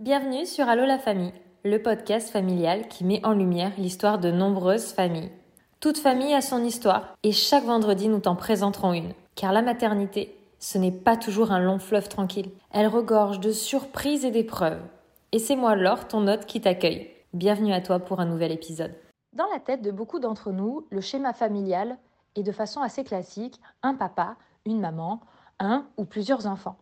Bienvenue sur Allo la famille, le podcast familial qui met en lumière l'histoire de nombreuses familles. Toute famille a son histoire et chaque vendredi nous t'en présenterons une. Car la maternité, ce n'est pas toujours un long fleuve tranquille. Elle regorge de surprises et d'épreuves. Et c'est moi Laure, ton hôte, qui t'accueille. Bienvenue à toi pour un nouvel épisode. Dans la tête de beaucoup d'entre nous, le schéma familial est de façon assez classique un papa, une maman, un ou plusieurs enfants.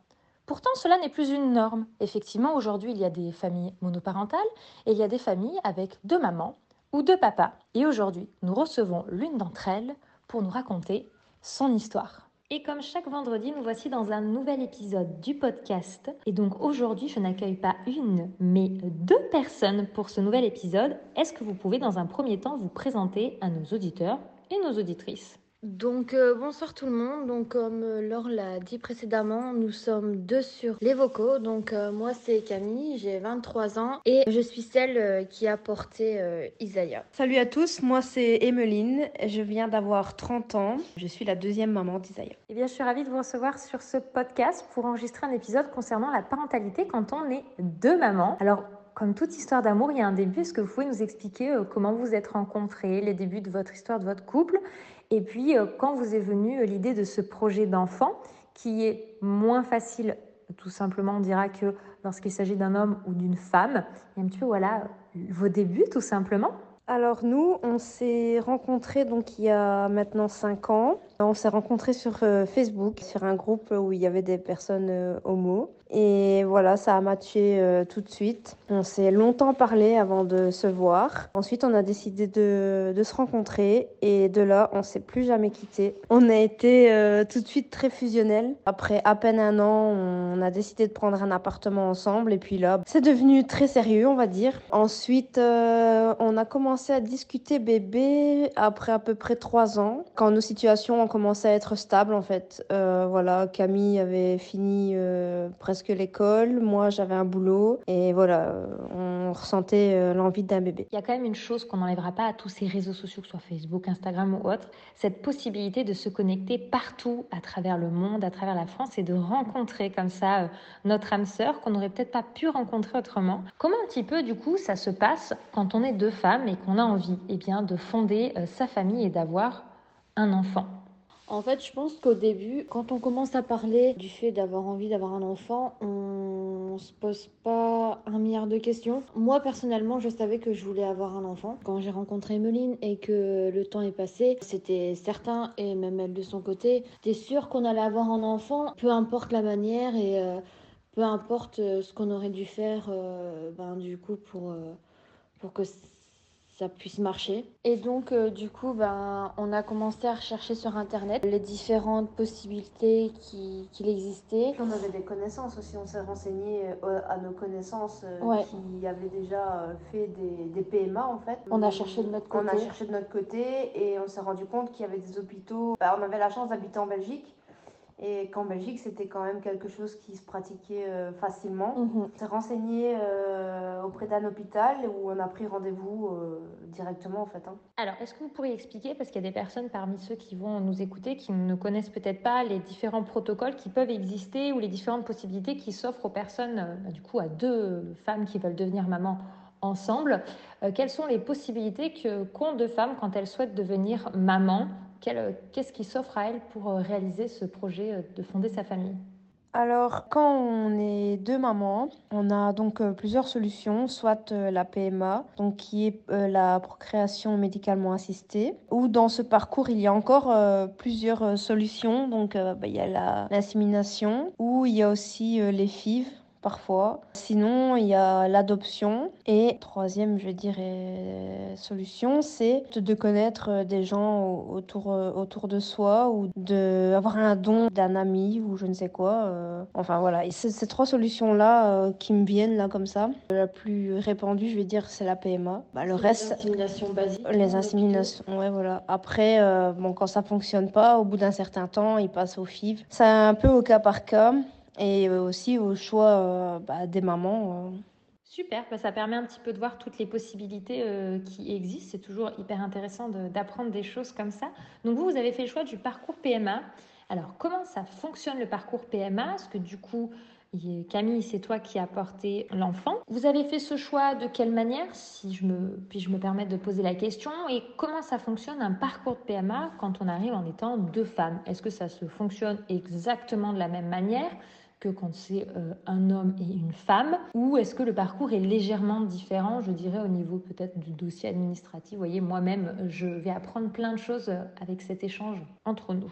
Pourtant, cela n'est plus une norme. Effectivement, aujourd'hui, il y a des familles monoparentales et il y a des familles avec deux mamans ou deux papas. Et aujourd'hui, nous recevons l'une d'entre elles pour nous raconter son histoire. Et comme chaque vendredi, nous voici dans un nouvel épisode du podcast. Et donc aujourd'hui, je n'accueille pas une, mais deux personnes pour ce nouvel épisode. Est-ce que vous pouvez dans un premier temps vous présenter à nos auditeurs et nos auditrices? Donc euh, bonsoir tout le monde. Donc comme euh, Laure l'a dit précédemment, nous sommes deux sur les vocaux. Donc euh, moi c'est Camille, j'ai 23 ans et je suis celle qui a porté Isaiah. Salut à tous, moi c'est Emeline, je viens d'avoir 30 ans. Je suis la deuxième maman d'Isaiah. Eh bien je suis ravie de vous recevoir sur ce podcast pour enregistrer un épisode concernant la parentalité quand on est deux mamans. Alors comme toute histoire d'amour, il y a un début. Est-ce que vous pouvez nous expliquer comment vous êtes rencontrés, les débuts de votre histoire, de votre couple? Et puis, euh, quand vous est venue euh, l'idée de ce projet d'enfant, qui est moins facile, tout simplement, on dira que lorsqu'il s'agit d'un homme ou d'une femme, et un petit peu, voilà, vos débuts, tout simplement. Alors nous, on s'est rencontrés donc il y a maintenant 5 ans. On s'est rencontrés sur euh, Facebook, sur un groupe où il y avait des personnes homo. Et voilà, ça a matché euh, tout de suite. On s'est longtemps parlé avant de se voir. Ensuite, on a décidé de, se rencontrer et de là, on s'est plus jamais quitté. On a été euh, tout de suite très fusionnels. Après à peine un an, on a décidé de prendre un appartement ensemble et puis là, c'est devenu très sérieux, on va dire. Ensuite, euh, on a commencé à discuter bébé après à peu près trois ans, quand nos situations ont commencé à être stables en fait. voilà, Camille avait fini presque que l'école, moi j'avais un boulot et voilà, on ressentait euh, l'envie d'un bébé. Il y a quand même une chose qu'on n'enlèvera pas à tous ces réseaux sociaux, que ce soit Facebook, Instagram ou autre, cette possibilité de se connecter partout à travers le monde, à travers la France et de rencontrer comme ça euh, notre âme sœur qu'on n'aurait peut-être pas pu rencontrer autrement. Comment un petit peu du coup ça se passe quand on est deux femmes et qu'on a envie eh bien, de fonder euh, sa famille et d'avoir un enfant? En fait, je pense qu'au début, quand on commence à parler du fait d'avoir envie d'avoir un enfant, on se pose pas un milliard de questions. Moi, personnellement, je savais que je voulais avoir un enfant. Quand j'ai rencontré Emeline et que le temps est passé, c'était certain, et même elle de son côté, c'était sûr qu'on allait avoir un enfant, peu importe la manière et euh, peu importe euh, ce qu'on aurait dû faire, euh, ben, du coup, pour, pour que ça puisse marcher. Et donc, euh, du coup, ben, on a commencé à rechercher sur Internet les différentes possibilités qui, qu'il existait. On avait des connaissances aussi, on s'est renseigné euh, à nos connaissances euh, qui avaient déjà fait des, des, PMA en fait. On a cherché de notre côté. On a cherché de notre côté et on s'est rendu compte qu'il y avait des hôpitaux. Bah, on avait la chance d'habiter en Belgique et qu'en Belgique, c'était quand même quelque chose qui se pratiquait euh, facilement. Mhm. On s'est renseigné euh, auprès d'un hôpital où on a pris rendez-vous euh, directement en fait. Hein. Alors, est-ce que vous pourriez expliquer, parce qu'il y a des personnes parmi ceux qui vont nous écouter qui ne connaissent peut-être pas les différents protocoles qui peuvent exister ou les différentes possibilités qui s'offrent aux personnes, bah, du coup à deux femmes qui veulent devenir maman ensemble. quelles sont les possibilités qu'ont deux femmes quand elles souhaitent devenir maman Qu'est-ce qui s'offre à elle pour euh, réaliser ce projet euh, de fonder sa famille? Alors, quand on est deux mamans, on a donc euh, plusieurs solutions, soit la PMA, donc qui est la procréation médicalement assistée, ou dans ce parcours, il y a encore plusieurs solutions. Donc, bah, il y a l'insémination, ou il y a aussi les FIV, parfois. Sinon, il y a l'adoption. Et troisième, je dirais, solution, c'est de connaître des gens autour, autour de soi ou d'avoir un don d'un ami ou je ne sais quoi. Euh. Enfin voilà, et ces trois solutions-là euh, qui me viennent là comme ça. La plus répandue, je vais dire, c'est la PMA. Bah, le reste, les inséminations basiques. Les inséminations, ouais, voilà. Après, euh, bon, quand ça fonctionne pas, au bout d'un certain temps, ils passent au FIV. C'est un peu au cas par cas et aussi au choix euh, bah, des mamans. Euh. Super, bah, ça permet un petit peu de voir toutes les possibilités euh, qui existent. C'est toujours hyper intéressant d'apprendre des choses comme ça. Donc vous, vous avez fait le choix du parcours PMA. Alors comment ça fonctionne le parcours PMA Est-ce que du coup, Camille, c'est toi qui as porté l'enfant? Vous avez fait ce choix de quelle manière, si je me, puis je me permets de poser la question, et comment ça fonctionne un parcours de PMA quand on arrive en étant deux femmes? Est-ce que ça se fonctionne exactement de la même manière? Que quand c'est euh, un homme et une femme Ou est-ce que le parcours est légèrement différent, je dirais, au niveau peut-être du dossier administratif? Vous voyez, moi-même, je vais apprendre plein de choses avec cet échange entre nous.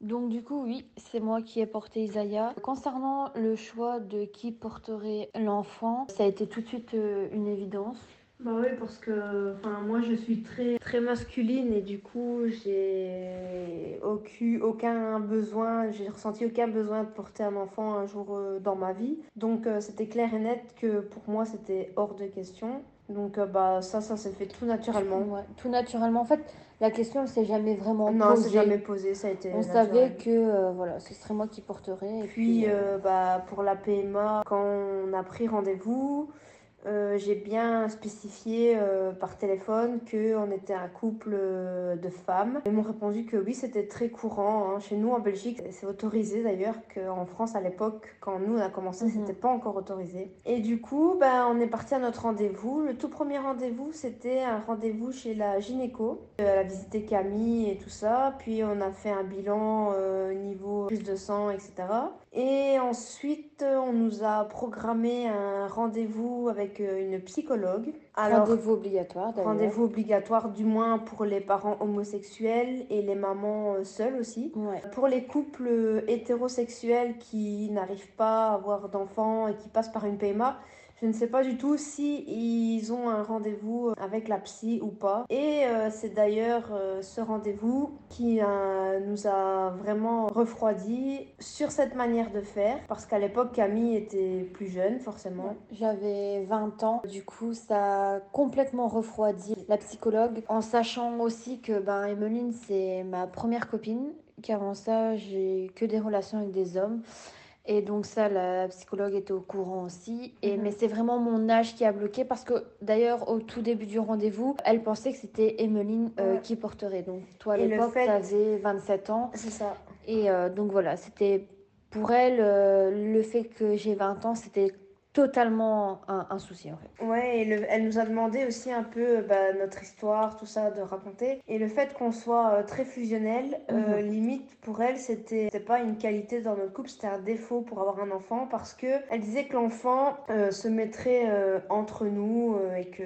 Donc du coup, oui, c'est moi qui ai porté Isaiah. Concernant le choix de qui porterait l'enfant, ça a été tout de suite euh, une évidence. Bah oui, parce que enfin, moi je suis très, très masculine et du coup j'ai aucun, aucun besoin, j'ai ressenti aucun besoin de porter un enfant un jour euh, dans ma vie. Donc euh, c'était clair et net que pour moi c'était hors de question. Donc bah ça, ça s'est fait tout naturellement. Ouais, tout naturellement. En fait, la question ne s'est jamais vraiment posée. Non, c'est jamais posé, ça a été. On savait que euh, voilà, ce serait moi qui porterais. Et puis, euh, euh, bah, pour la PMA, quand on a pris rendez-vous, euh, j'ai bien spécifié euh, par téléphone qu'on était un couple euh, de femmes. Ils m'ont répondu que oui, c'était très courant. Hein. Chez nous, en Belgique, c'est autorisé d'ailleurs, qu'en France, à l'époque, quand nous, on a commencé, mhm. c'était pas encore autorisé. Et du coup, ben, on est parti à notre rendez-vous. Le tout premier rendez-vous, c'était un rendez-vous chez la gynéco. Elle a visité Camille et tout ça. Puis, on a fait un bilan niveau prise de sang, etc. Et ensuite, on nous a programmé un rendez-vous avec euh, une psychologue. Rendez-vous obligatoire d'ailleurs. Rendez-vous obligatoire du moins pour les parents homosexuels et les mamans euh, seules aussi. Pour les couples euh, hétérosexuels qui n'arrivent pas à avoir d'enfants et qui passent par une PMA, je ne sais pas du tout si ils ont un rendez-vous avec la psy ou pas. Et euh, c'est d'ailleurs euh, ce rendez-vous qui euh, nous a vraiment refroidi sur cette manière de faire. Parce qu'à l'époque, Camille était plus jeune, forcément. J'avais 20 ans. Du coup, ça a complètement refroidi la psychologue. En sachant aussi que ben, Emeline, c'est ma première copine. Qu'avant ça, j'ai que des relations avec des hommes. Et donc ça, la psychologue était au courant aussi. Et, mhm. Mais c'est vraiment mon âge qui a bloqué parce que d'ailleurs, au tout début du rendez-vous, elle pensait que c'était Emeline euh, qui porterait. Donc toi, à l'époque, tu avais 27 ans. C'est ça. Et euh, donc voilà, c'était pour elle, euh, le fait que j'ai 20 ans, c'était totalement un, souci en fait. Ouais, et elle nous a demandé aussi un peu bah, notre histoire, tout ça, de raconter. Et le fait qu'on soit euh, très fusionnel, euh, mhm. limite pour elle, c'était pas une qualité dans notre couple, c'était un défaut pour avoir un enfant parce que elle disait que l'enfant euh, se mettrait entre nous et que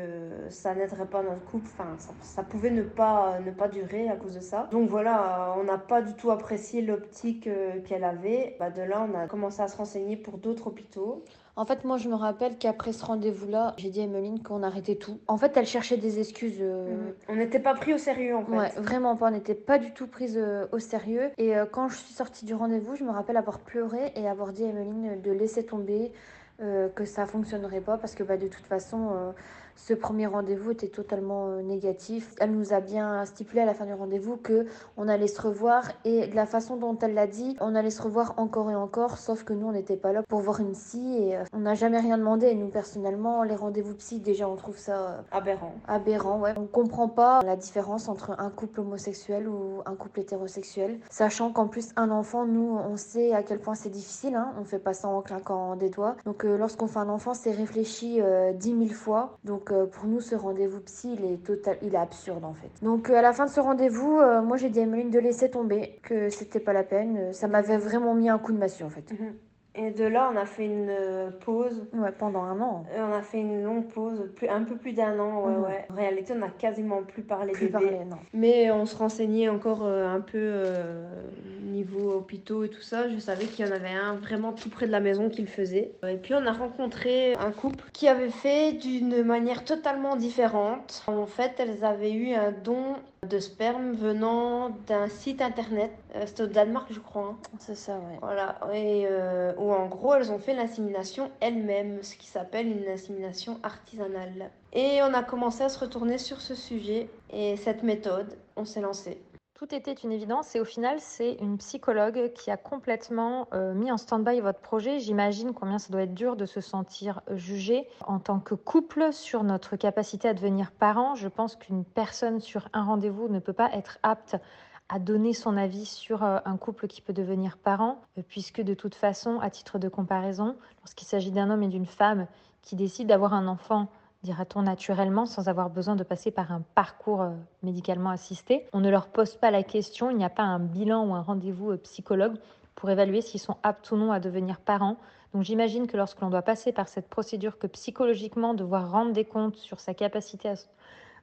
ça n'aiderait pas notre couple. Enfin, ça, ça, pouvait ne pas, ne pas durer à cause de ça. Donc voilà, on n'a pas du tout apprécié l'optique qu'elle avait. Bah, de là, on a commencé à se renseigner pour d'autres hôpitaux. En fait, moi, je me rappelle qu'après ce rendez-vous-là, j'ai dit à Emeline qu'on arrêtait tout. En fait, elle cherchait des excuses. Euh, mhm. On n'était pas pris au sérieux, en fait. Ouais, vraiment pas. On n'était pas du tout prise euh, au sérieux. Et euh, quand je suis sortie du rendez-vous, je me rappelle avoir pleuré et avoir dit à Emeline de laisser tomber, que ça fonctionnerait pas parce que bah, de toute façon ce premier rendez-vous était totalement euh, négatif. Elle nous a bien stipulé à la fin du rendez-vous que on allait se revoir et de la façon dont elle l'a dit, on allait se revoir encore et encore, sauf que nous on n'était pas là pour voir une psy et euh, on n'a jamais rien demandé. Et nous personnellement, les rendez-vous psy, déjà on trouve ça euh, aberrant. Aberrant, ouais. On comprend pas la différence entre un couple homosexuel ou un couple hétérosexuel, sachant qu'en plus un enfant, nous on sait à quel point c'est difficile. Hein. On fait pas ça en claquant des doigts. Donc lorsqu'on fait un enfant, c'est réfléchi dix mille fois. Donc donc euh, pour nous, ce rendez-vous psy, il est total, est absurde en fait. Donc euh, à la fin de ce rendez-vous, euh, moi j'ai dit à Emeline de laisser tomber, que c'était pas la peine. Ça m'avait vraiment mis un coup de massue en fait. Mhm. Et de là, on a fait une euh, pause. Ouais, pendant un an. on a fait une longue pause, plus, un peu plus d'un an, ouais, mhm. ouais. En réalité, on n'a quasiment plus parlé plus parlé, non. Mais on se renseignait encore euh, un peu euh, niveau hôpitaux et tout ça. Je savais qu'il y en avait un vraiment tout près de la maison qui le faisait. Et puis, on a rencontré un couple qui avait fait d'une manière totalement différente. En fait, elles avaient eu un don de sperme venant d'un site internet. Euh, C'était au Danemark, je crois. Hein. C'est ça, ouais. Voilà. Et euh, où en gros, elles ont fait l'insémination elles-mêmes, ce qui s'appelle une insémination artisanale. Et on a commencé à se retourner sur ce sujet et cette méthode, on s'est lancé. Tout était une évidence et au final, c'est une psychologue qui a complètement euh, mis en stand-by votre projet. J'imagine combien ça doit être dur de se sentir jugé en tant que couple sur notre capacité à devenir parent. Je pense qu'une personne sur un rendez-vous ne peut pas être apte à donner son avis sur euh, un couple qui peut devenir parent, euh, puisque de toute façon, à titre de comparaison, lorsqu'il s'agit d'un homme et d'une femme qui décident d'avoir un enfant, dira-t-on naturellement, sans avoir besoin de passer par un parcours euh, médicalement assisté, on ne leur pose pas la question, il n'y a pas un bilan ou un rendez-vous psychologue pour évaluer s'ils sont aptes ou non à devenir parents. Donc j'imagine que lorsque l'on doit passer par cette procédure, que psychologiquement devoir rendre des comptes sur sa capacité à,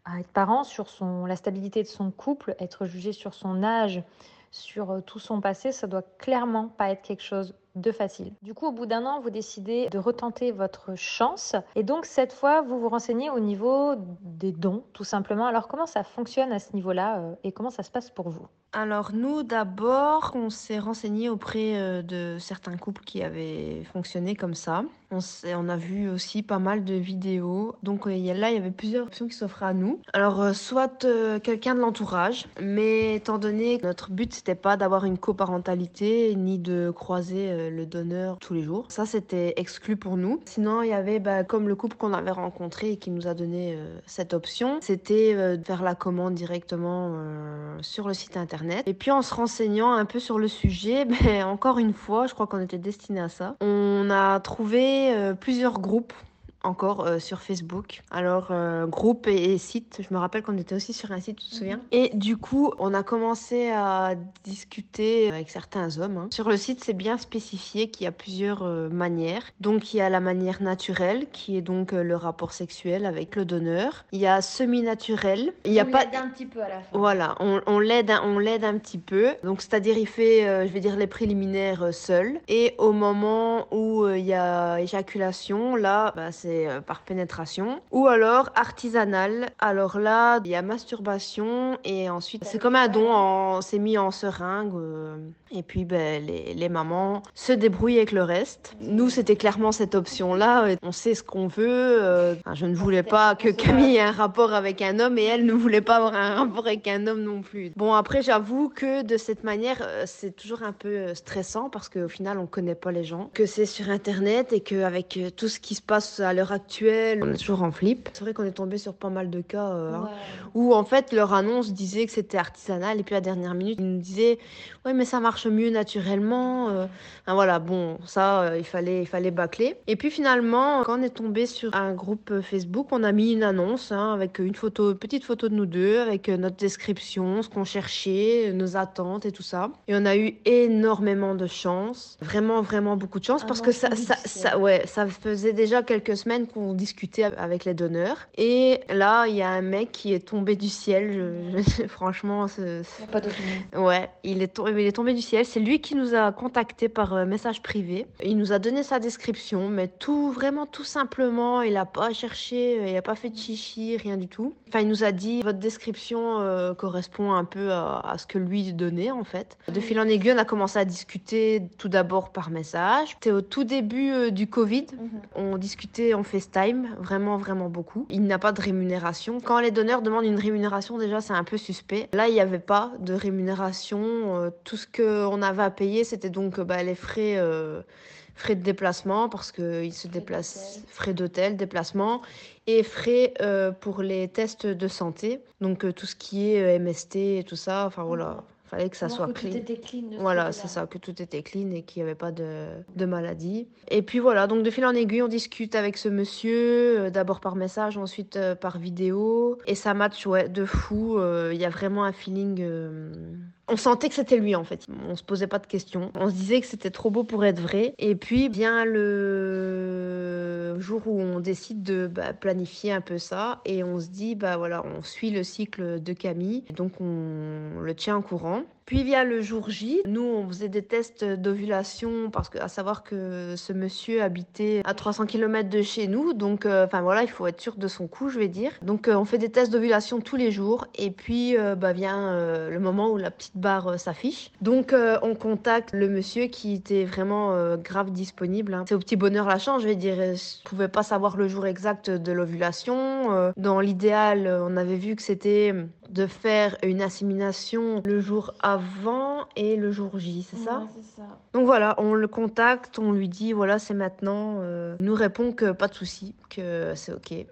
à être parent, sur son, la stabilité de son couple, être jugé sur son âge, sur euh, tout son passé, ça doit clairement pas être quelque chose de facile. Du coup, au bout d'un an, vous décidez de retenter votre chance et donc cette fois, vous vous renseignez au niveau des dons, tout simplement. Alors comment ça fonctionne à ce niveau-là euh, et comment ça se passe pour vous? Alors nous, d'abord, on s'est renseigné auprès euh, de certains couples qui avaient fonctionné comme ça. On, a vu aussi pas mal de vidéos. Donc euh, là, il y avait plusieurs options qui s'offraient à nous. Alors soit quelqu'un de l'entourage, mais étant donné que notre but c'était pas d'avoir une coparentalité ni de croiser le donneur tous les jours, ça c'était exclu pour nous. Sinon, il y avait bah, comme le couple qu'on avait rencontré et qui nous a donné cette option, c'était de faire la commande directement sur le site internet et puis en se renseignant un peu sur le sujet, ben, encore une fois, je crois qu'on était destiné à ça, on a trouvé euh, plusieurs groupes encore euh, sur Facebook. Alors, euh, groupe et, site, je me rappelle qu'on était aussi sur un site, tu te souviens? Mhm. Et du coup, on a commencé à discuter avec certains hommes. Hein. Sur le site, c'est bien spécifié qu'il y a plusieurs euh, manières. Donc, il y a la manière naturelle, qui est donc le rapport sexuel avec le donneur. Il y a semi-naturel. Il y a on pas... l'aide un petit peu à la fin. Voilà, on, on l'aide un petit peu. Donc, c'est-à-dire, il fait, je vais dire, les préliminaires seul. Et au moment où il y a éjaculation, là, bah, c'est euh, par pénétration. Ou alors artisanal. Alors là, il y a masturbation et ensuite c'est comme un don, c'est mis en seringue. Euh, et puis ben, les, les, mamans se débrouillent avec le reste. Nous, c'était clairement cette option-là. On sait ce qu'on veut. Euh, je ne voulais pas que Camille ait un rapport avec un homme et elle ne voulait pas avoir un rapport avec un homme non plus. Bon, après, j'avoue que de cette manière, c'est toujours un peu stressant parce qu'au final, on connaît pas les gens, que c'est sur Internet et qu'avec tout ce qui se passe à l'heure actuelle, on est toujours en flip. C'est vrai qu'on est tombé sur pas mal de cas euh, hein, où en fait leur annonce disait que c'était artisanal et puis à la dernière minute ils nous disaient ouais mais ça marche mieux naturellement. Euh. voilà bon ça euh, il fallait il fallait bâcler. Et puis finalement quand on est tombé sur un groupe Facebook on a mis une annonce hein, avec une photo petite photo de nous deux avec notre description, ce qu'on cherchait, nos attentes et tout ça. Et on a eu énormément de chance, vraiment vraiment beaucoup de chance parce que ça, ça, ça ouais ça faisait déjà quelques semaines qu'on discutait avec les donneurs. Et là, il y a un mec qui est tombé du ciel. franchement, c'est, pas Ouais, il est, tombé, il est tombé du ciel. C'est lui qui nous a contacté par euh, message privé. Il nous a donné sa description, mais tout, vraiment tout simplement. Il a pas cherché, euh, il a pas fait de chichi, rien du tout. Enfin, il nous a dit votre description euh, correspond un peu à, ce que lui donnait en fait. De fil en aiguille, on a commencé à discuter tout d'abord par message. C'était au tout début du Covid. Mhm. On discutait, on FaceTime, vraiment, vraiment beaucoup. Il n'y a pas de rémunération. Quand les donneurs demandent une rémunération, déjà, c'est un peu suspect. Là, il n'y avait pas de rémunération. Euh, tout ce qu'on avait à payer, c'était donc bah, les frais. Euh, frais de déplacement parce qu'ils se déplacent, frais d'hôtel, déplacement et frais euh, pour les tests de santé, donc tout ce qui est MST et tout ça, enfin voilà, fallait que ça soit que clean. Tout était clean voilà, c'est ça, que tout était clean et qu'il n'y avait pas de, de, maladie. Et puis voilà, donc de fil en aiguille, on discute avec ce monsieur, euh, d'abord par message, ensuite euh, par vidéo. Et ça match, ouais, de fou. Euh, il y a vraiment un feeling on sentait que c'était lui en fait. On se posait pas de questions. On se disait que c'était trop beau pour être vrai. Et puis vient le jour où on décide de bah, planifier un peu ça et on se dit bah voilà, on suit le cycle de Camille, donc on le tient en courant. Puis vient le jour J, nous on faisait des tests d'ovulation parce que à savoir que ce monsieur habitait à 300 km de chez nous, donc euh, enfin voilà, il faut être sûr de son coup, je vais dire. Donc euh, on fait des tests d'ovulation tous les jours et puis euh, bah vient le moment où la petite barre s'affiche. Donc on contacte le monsieur qui était vraiment grave disponible. Hein. C'est au petit bonheur la chance, je vais dire. Je pouvais pas savoir le jour exact de l'ovulation. Dans l'idéal, on avait vu que c'était de faire une assimilation le jour avant et le jour J, c'est ça, ça Donc voilà, on le contacte, on lui dit voilà c'est maintenant. Euh, il nous répond que pas de souci, que c'est ok.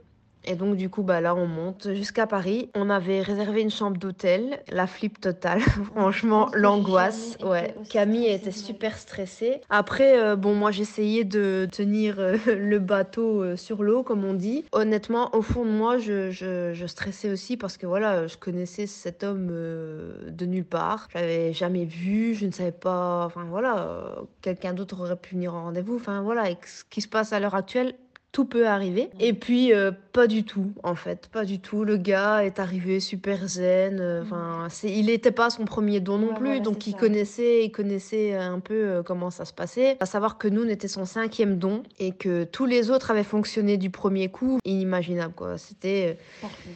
Et donc, du coup, bah là, on monte jusqu'à Paris. On avait réservé une chambre d'hôtel. La flip totale. Franchement, l'angoisse. Ouais. Camille était super stressée. Après, euh, bon, moi, j'essayais de tenir euh, le bateau euh, sur l'eau, comme on dit. Honnêtement, au fond de moi, je, je, je stressais aussi parce que voilà, je connaissais cet homme de nulle part. Je l'avais jamais vu. Je ne savais pas. Enfin, voilà, quelqu'un d'autre aurait pu venir en rendez-vous. Enfin, voilà, avec ce qui se passe à l'heure actuelle, tout peut arriver. Et puis, euh, pas du tout, en fait. Pas du tout. Le gars est arrivé super zen. Euh, enfin, c'est, il n'était pas son premier don non plus. donc, il connaissait, il connaissait un peu euh, comment ça se passait. À savoir que nous, on était son cinquième don et que tous les autres avaient fonctionné du premier coup. Inimaginable, quoi. C'était,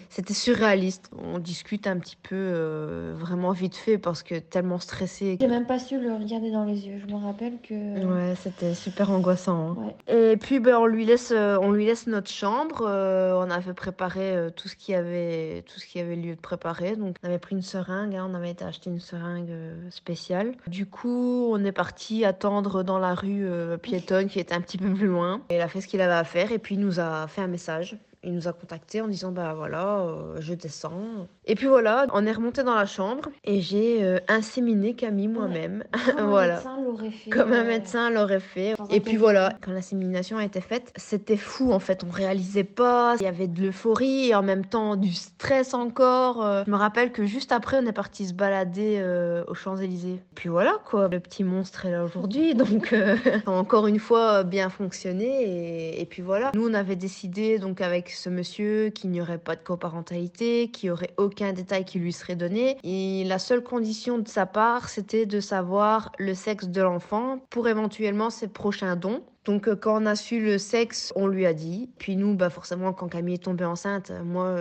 c'était surréaliste. On discute un petit peu vraiment vite fait parce que tellement stressé. J'ai même pas su le regarder dans les yeux. Je me rappelle que. Ouais, c'était super angoissant. Hein. Et puis, ben, on lui laisse euh, on lui laisse notre chambre. Euh, on avait préparé euh, tout ce qui avait tout ce qui avait lieu de préparer. Donc on avait pris une seringue, hein, on avait été acheter une seringue spéciale. Du coup, on est parti attendre dans la rue piétonne qui était un petit peu plus loin. il a fait ce qu'il avait à faire et puis il nous a fait un message il nous a contacté en disant bah voilà, euh, je descends. Et puis voilà, on est remonté dans la chambre et j'ai euh, inséminé Camille moi-même. Comme voilà. un médecin l'aurait fait. Comme un euh, médecin l'aurait fait. Et puis voilà, quand l'insémination a été faite, c'était fou en fait. On réalisait pas. Il y avait de l'euphorie et en même temps du stress encore. Je me rappelle que juste après, on est parti se balader aux Champs-Élysées. Puis voilà quoi, le petit monstre est là aujourd'hui. Donc encore une fois, bien fonctionné. Et, et puis voilà. Nous, on avait décidé donc avec ce monsieur qu'il n'y aurait pas de coparentalité, qu'il n'y aurait aucun détail qui lui serait donné. Et la seule condition de sa part, c'était de savoir le sexe de l'enfant pour éventuellement ses prochains dons. Donc euh, quand on a su le sexe, on lui a dit. Puis nous, bah forcément, quand Camille est tombée enceinte, moi,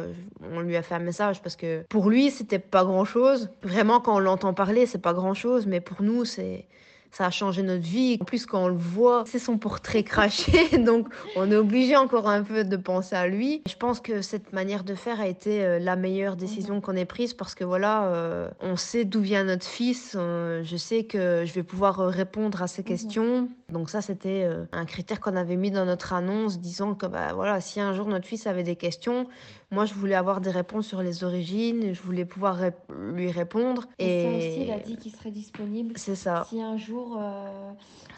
on lui a fait un message parce que pour lui, c'était pas grand chose. Vraiment, quand on l'entend parler, c'est pas grand chose, mais pour nous, c'est ça a changé notre vie. En plus, quand on le voit, c'est son portrait craché, donc on est obligé encore un peu de penser à lui. Je pense que cette manière de faire a été euh, la meilleure décision qu'on ait prise parce que voilà, euh, on sait d'où vient notre fils. Euh, je sais que je vais pouvoir répondre à ses questions. Donc ça, c'était un critère qu'on avait mis dans notre annonce, disant que bah voilà, si un jour notre fils avait des questions, moi, je voulais avoir des réponses sur les origines, je voulais pouvoir lui répondre. Et, ça aussi, il a dit qu'il serait disponible. C'est ça. Si un jour euh,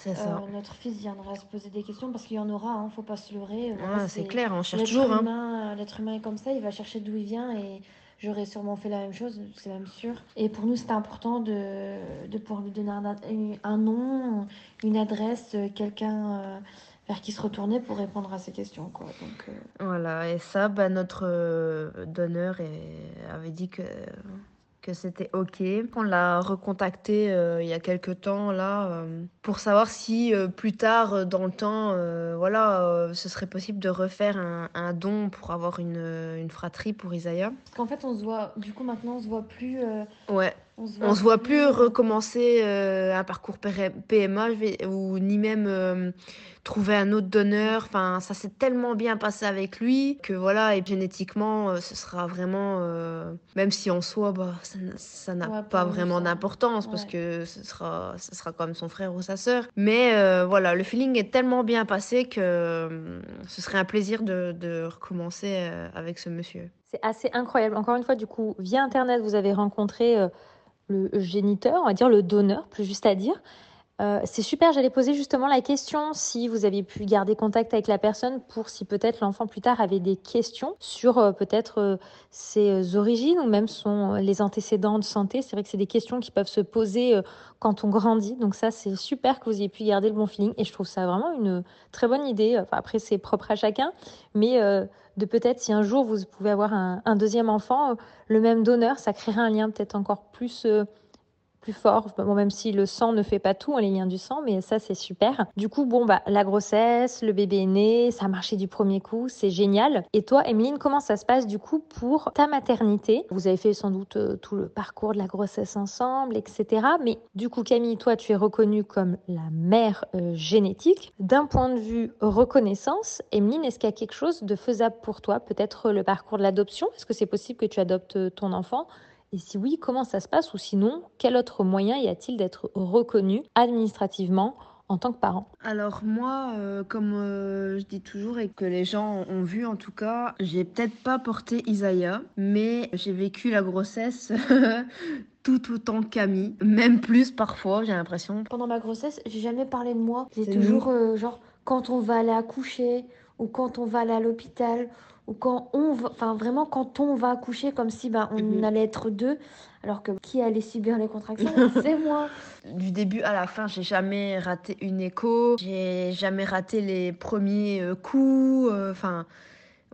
euh, notre fils viendra se poser des questions, parce qu'il y en aura, hein, faut pas se leurrer. c'est clair, on cherche toujours. Hein. L'être humain est comme ça, il va chercher d'où il vient et j'aurais sûrement fait la même chose, c'est même sûr. Et pour nous, c'était important de, de, pouvoir lui donner un, un nom, une adresse, quelqu'un. Euh, vers qui se retourner pour répondre à ces questions. Quoi. Donc, euh, Voilà, et ça, bah, notre euh, donneur avait dit que, que c'était OK. On l'a recontacté euh, il y a quelques temps là pour savoir si plus tard dans le temps, voilà, ce serait possible de refaire un, un don pour avoir une, une, fratrie pour Isaiah. Parce qu'en fait, on se voit, du coup, maintenant, on se voit plus. Ouais. On se voit, plus recommencer un parcours PMA ou ni même trouver un autre donneur. Enfin, ça s'est tellement bien passé avec lui que voilà, et génétiquement, euh, ce sera vraiment, euh, même si en soi, bah, ça n'a pas vraiment d'importance parce que ce sera, ce sera comme son frère ou sa sœur. Mais euh, voilà, le feeling est tellement bien passé que ce serait un plaisir de, de recommencer avec ce monsieur. C'est assez incroyable. Encore une fois, du coup, via Internet, vous avez rencontré le géniteur, on va dire le donneur, plus juste à dire. Euh, c'est super, j'allais poser justement la question si vous aviez pu garder contact avec la personne pour si peut-être l'enfant plus tard avait des questions sur euh, peut-être euh, ses origines ou même son, les antécédents de santé. C'est vrai que c'est des questions qui peuvent se poser quand on grandit. Donc ça, c'est super que vous ayez pu garder le bon feeling et je trouve ça vraiment une très bonne idée. Après, c'est propre à chacun, mais de peut-être si un jour vous pouvez avoir un, un deuxième enfant, le même donneur, ça créerait un lien peut-être encore plus plus fort, même si le sang ne fait pas tout, hein, les liens du sang, mais ça c'est super. Du coup, bon, bah, la grossesse, le bébé est né, ça a marché du premier coup, c'est génial. Et toi, Emeline, comment ça se passe du coup pour ta maternité? Vous avez fait sans doute euh, tout le parcours de la grossesse ensemble, etc. Mais du coup, Camille, toi, tu es reconnue comme la mère euh, génétique. D'un point de vue reconnaissance, Emeline, est-ce qu'il y a quelque chose de faisable pour toi? Peut-être le parcours de l'adoption? Est-ce que c'est possible que tu adoptes euh, ton enfant? Et si oui, comment ça se passe Ou sinon, quel autre moyen y a-t-il d'être reconnu administrativement en tant que parent? Alors moi, euh, comme euh, je dis toujours et que les gens ont vu en tout cas, j'ai peut-être pas porté Isaiah, mais j'ai vécu la grossesse tout autant que Camille, même plus parfois, j'ai l'impression. Pendant ma grossesse, j'ai jamais parlé de moi. J'ai C'est toujours, euh, genre, quand on va aller accoucher, ou quand on va aller à l'hôpital, ou quand on va, enfin vraiment quand on va accoucher, comme si bah, on Mhm. allait être deux, alors que qui allait subir les contractions, c'est moi. Du début à la fin, j'ai jamais raté une écho, j'ai jamais raté les premiers euh, coups, euh, enfin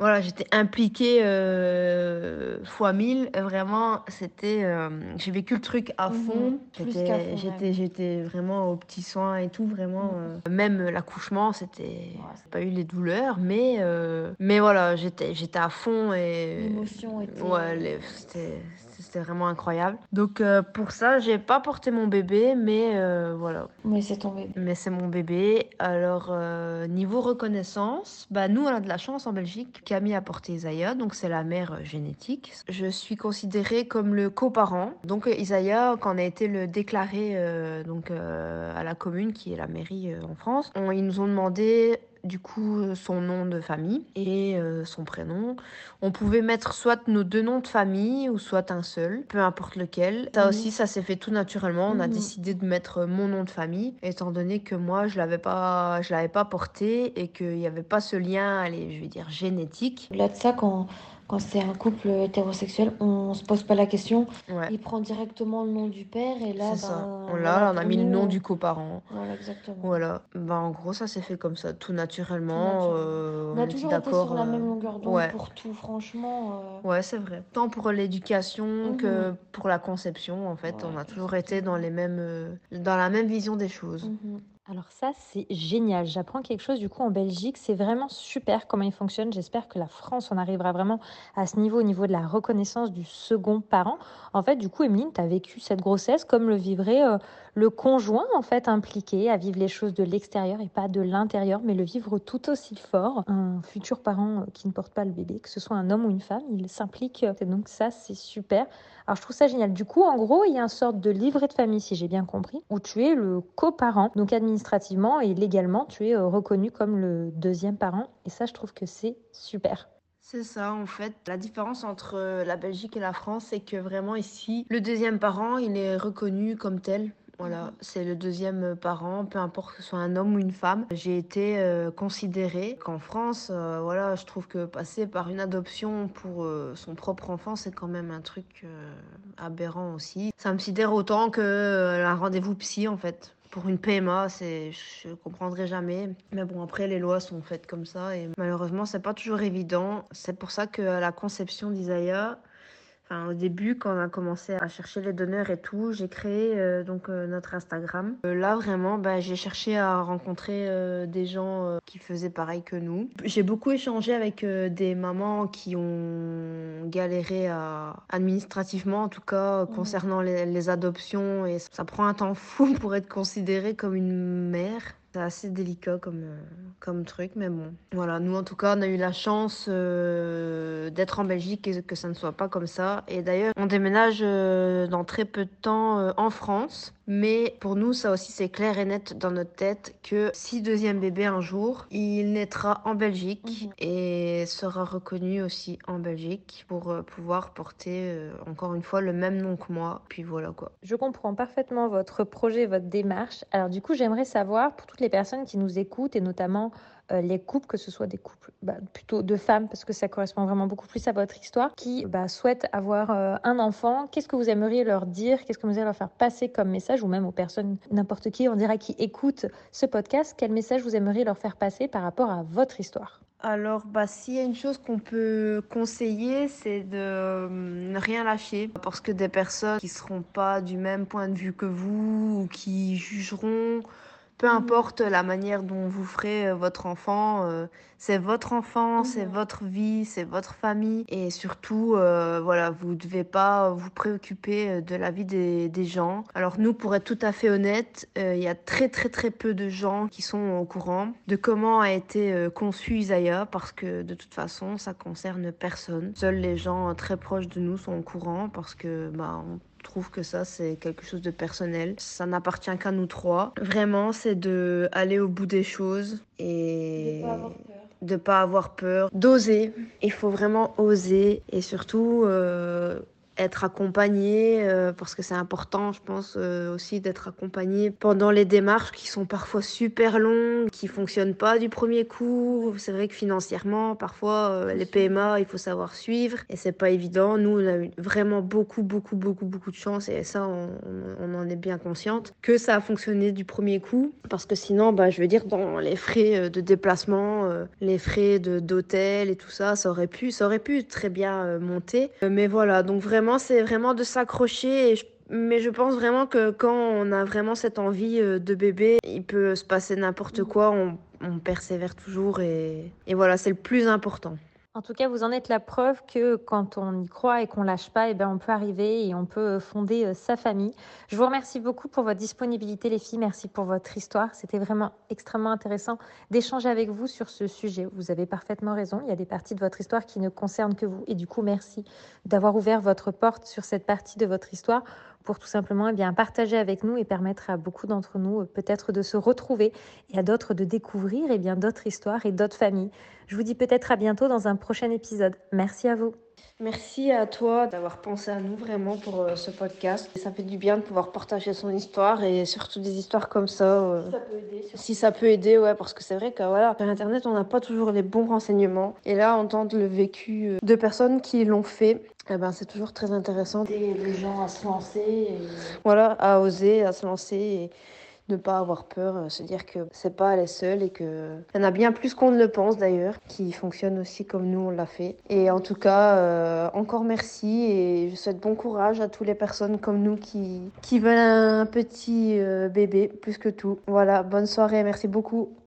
voilà, j'étais impliquée euh, fois mille, vraiment, c'était, euh, j'ai vécu le truc à Mhm. fond, Plus j'étais, qu'à fond, j'étais, ouais. j'étais vraiment aux petits soins et tout, vraiment, Mhm. euh, même l'accouchement, c'était, j'ai pas eu les douleurs, mais, euh, mais voilà, j'étais, j'étais à fond et L'émotion était. Ouais, les- c'était c'était vraiment incroyable. Donc euh, pour ça, j'ai pas porté mon bébé, mais euh, voilà. Mais c'est tombé. Mais c'est mon bébé. Alors euh, niveau reconnaissance, bah nous on a de la chance en Belgique. Camille a porté Isaiah, donc c'est la mère génétique. Je suis considérée comme le coparent. Donc Isaiah, quand on a été le déclarer euh, donc à la commune qui est la mairie en France, on- ils nous ont demandé du coup euh, son nom de famille et euh, son prénom. On pouvait mettre soit nos deux noms de famille ou soit un seul, peu importe lequel. Ça Mhm. aussi, ça s'est fait tout naturellement. On a Mhm. décidé de mettre mon nom de famille, étant donné que moi, je l'avais pas, je l'avais pas porté et qu'il n'y avait pas ce lien, allez, je vais dire génétique. Au-delà de ça, quand, quand c'est un couple hétérosexuel, on se pose pas la question. Ouais. Il prend directement le nom du père et là, C'est ça. ben, On l'a, on a mis le nom on- du coparent. Voilà, exactement. Voilà. Bah, en gros, ça s'est fait comme ça, tout naturellement. naturellement. euh, On a toujours été sur la euh, même longueur d'onde ouais. pour tout, franchement. euh, Ouais, c'est vrai. Tant pour l'éducation que Mhm. pour la conception, en fait, Ouais, on a toujours été dans les mêmes, euh, dans la même vision des choses. mhm. Alors ça, c'est génial. J'apprends quelque chose du coup en Belgique. C'est vraiment super comment il fonctionne. J'espère que la France en arrivera vraiment à ce niveau, au niveau de la reconnaissance du second parent. En fait, du coup, Emeline, tu as vécu cette grossesse comme le vivrait euh, le conjoint en fait impliqué à vivre les choses de l'extérieur et pas de l'intérieur, mais le vivre tout aussi fort. Un futur parent euh, qui ne porte pas le bébé, que ce soit un homme ou une femme, il s'implique. Et donc ça, c'est super. Alors je trouve ça génial. Du coup, en gros, il y a une sorte de livret de famille, si j'ai bien compris, où tu es le coparent. Donc administrativement et légalement, tu es euh, reconnu comme le deuxième parent. Et ça, je trouve que c'est super. C'est ça, en fait. La différence entre euh, la Belgique et la France, c'est que vraiment ici, le deuxième parent, il est reconnu comme tel. Voilà, Mhm. c'est le deuxième parent, peu importe que ce soit un homme ou une femme. J'ai été euh, considérée qu'en France, euh, voilà, je trouve que passer par une adoption pour euh, son propre enfant, c'est quand même un truc aberrant aussi. Ça me sidère autant que un rendez-vous psy, en fait. Pour une PMA, c'est, je comprendrai jamais. Mais bon, après, les lois sont faites comme ça et malheureusement, c'est pas toujours évident. C'est pour ça que à la conception d'Isaiah, enfin, au début, quand on a commencé à chercher les donneurs et tout, j'ai créé euh, donc euh, notre Instagram. Euh, là, vraiment, bah, j'ai cherché à rencontrer des gens qui faisaient pareil que nous. J'ai beaucoup échangé avec des mamans qui ont galéré à, administrativement, en tout cas, Mhm. concernant les, les adoptions. Et ça prend un temps fou pour être considérée comme une mère. C'est assez délicat comme, euh, comme truc, mais bon. Voilà, nous en tout cas, on a eu la chance euh, d'être en Belgique et que ça ne soit pas comme ça. Et d'ailleurs, on déménage euh, dans très peu de temps en France. Mais pour nous, ça aussi, c'est clair et net dans notre tête que si deuxième bébé un jour, il naîtra en Belgique Mhm. et sera reconnu aussi en Belgique pour pouvoir porter, encore une fois, le même nom que moi. Puis voilà quoi. Je comprends parfaitement votre projet, votre démarche. Alors du coup, j'aimerais savoir, pour toutes les personnes qui nous écoutent, et notamment euh, les couples, que ce soit des couples bah, plutôt de femmes, parce que ça correspond vraiment beaucoup plus à votre histoire, qui bah, souhaitent avoir euh, un enfant, qu'est-ce que vous aimeriez leur dire, qu'est-ce que vous aimeriez leur faire passer comme message, ou même aux personnes, n'importe qui, on dirait, qui écoutent ce podcast, quel message vous aimeriez leur faire passer par rapport à votre histoire? Alors, bah, s'il y a une chose qu'on peut conseiller, c'est de euh, ne rien lâcher. Parce que des personnes qui seront pas du même point de vue que vous ou qui jugeront, peu importe la manière dont vous ferez euh, votre enfant, euh, c'est votre enfant, c'est Mhm. votre vie, c'est votre famille. Et surtout, euh, voilà, vous devez pas vous préoccuper de la vie des, des gens. Alors nous, pour être tout à fait honnête, euh, il y a très très très peu de gens qui sont au courant de comment a été conçu Isaiah, parce que de toute façon, ça concerne personne. Seuls les gens très proches de nous sont au courant, parce que bah, on trouve que ça, c'est quelque chose de personnel. Ça n'appartient qu'à nous trois. Vraiment, c'est de aller au bout des choses et de pas avoir peur, d'oser. Il faut vraiment oser et surtout euh, être accompagné, euh, parce que c'est important, je pense, euh, aussi d'être accompagné pendant les démarches qui sont parfois super longues, qui fonctionnent pas du premier coup. C'est vrai que financièrement, parfois, euh, les PMA, il faut savoir suivre et c'est pas évident. Nous, on a eu vraiment beaucoup, beaucoup, beaucoup, beaucoup de chance et ça, on, on en est bien consciente que ça a fonctionné du premier coup, parce que sinon, bah, je veux dire, dans les frais de déplacement, les frais d'hôtel et tout ça, ça aurait pu, ça aurait pu très bien monter. Mais voilà, donc vraiment c'est vraiment de s'accrocher. Mais je pense vraiment que quand on a vraiment cette envie euh, de bébé, il peut se passer n'importe quoi. On, on persévère toujours et, et voilà, c'est le plus important. En tout cas, vous en êtes la preuve que quand on y croit et qu'on lâche pas, eh ben, on peut arriver et on peut euh, fonder euh, sa famille. Je vous remercie beaucoup pour votre disponibilité, les filles. Merci pour votre histoire. C'était vraiment extrêmement intéressant d'échanger avec vous sur ce sujet. Vous avez parfaitement raison. Il y a des parties de votre histoire qui ne concernent que vous. Et du coup, merci d'avoir ouvert votre porte sur cette partie de votre histoire pour tout simplement eh bien, partager avec nous et permettre à beaucoup d'entre nous euh, peut-être de se retrouver et à d'autres de découvrir eh bien, d'autres histoires et d'autres familles. Je vous dis peut-être à bientôt dans un prochain épisode. Merci à vous. Merci à toi d'avoir pensé à nous vraiment pour euh, ce podcast. Ça fait du bien de pouvoir partager son histoire et surtout des histoires comme ça. Euh, si ça peut aider. Si ça peut aider, ouais, parce que c'est vrai que voilà, sur Internet, on n'a pas toujours les bons renseignements. Et là, entendre le vécu euh, de personnes qui l'ont fait, eh ben, c'est toujours très intéressant. Aider les gens à se lancer. Et... Voilà, à oser, à se lancer. Et ne pas avoir peur, euh, se dire que c'est pas les seules et que il y en a bien plus qu'on ne le pense d'ailleurs, qui fonctionnent aussi comme nous on l'a fait. Et en tout cas, euh, encore merci et je souhaite bon courage à toutes les personnes comme nous qui, qui veulent un petit euh, bébé plus que tout. Voilà, bonne soirée, merci beaucoup.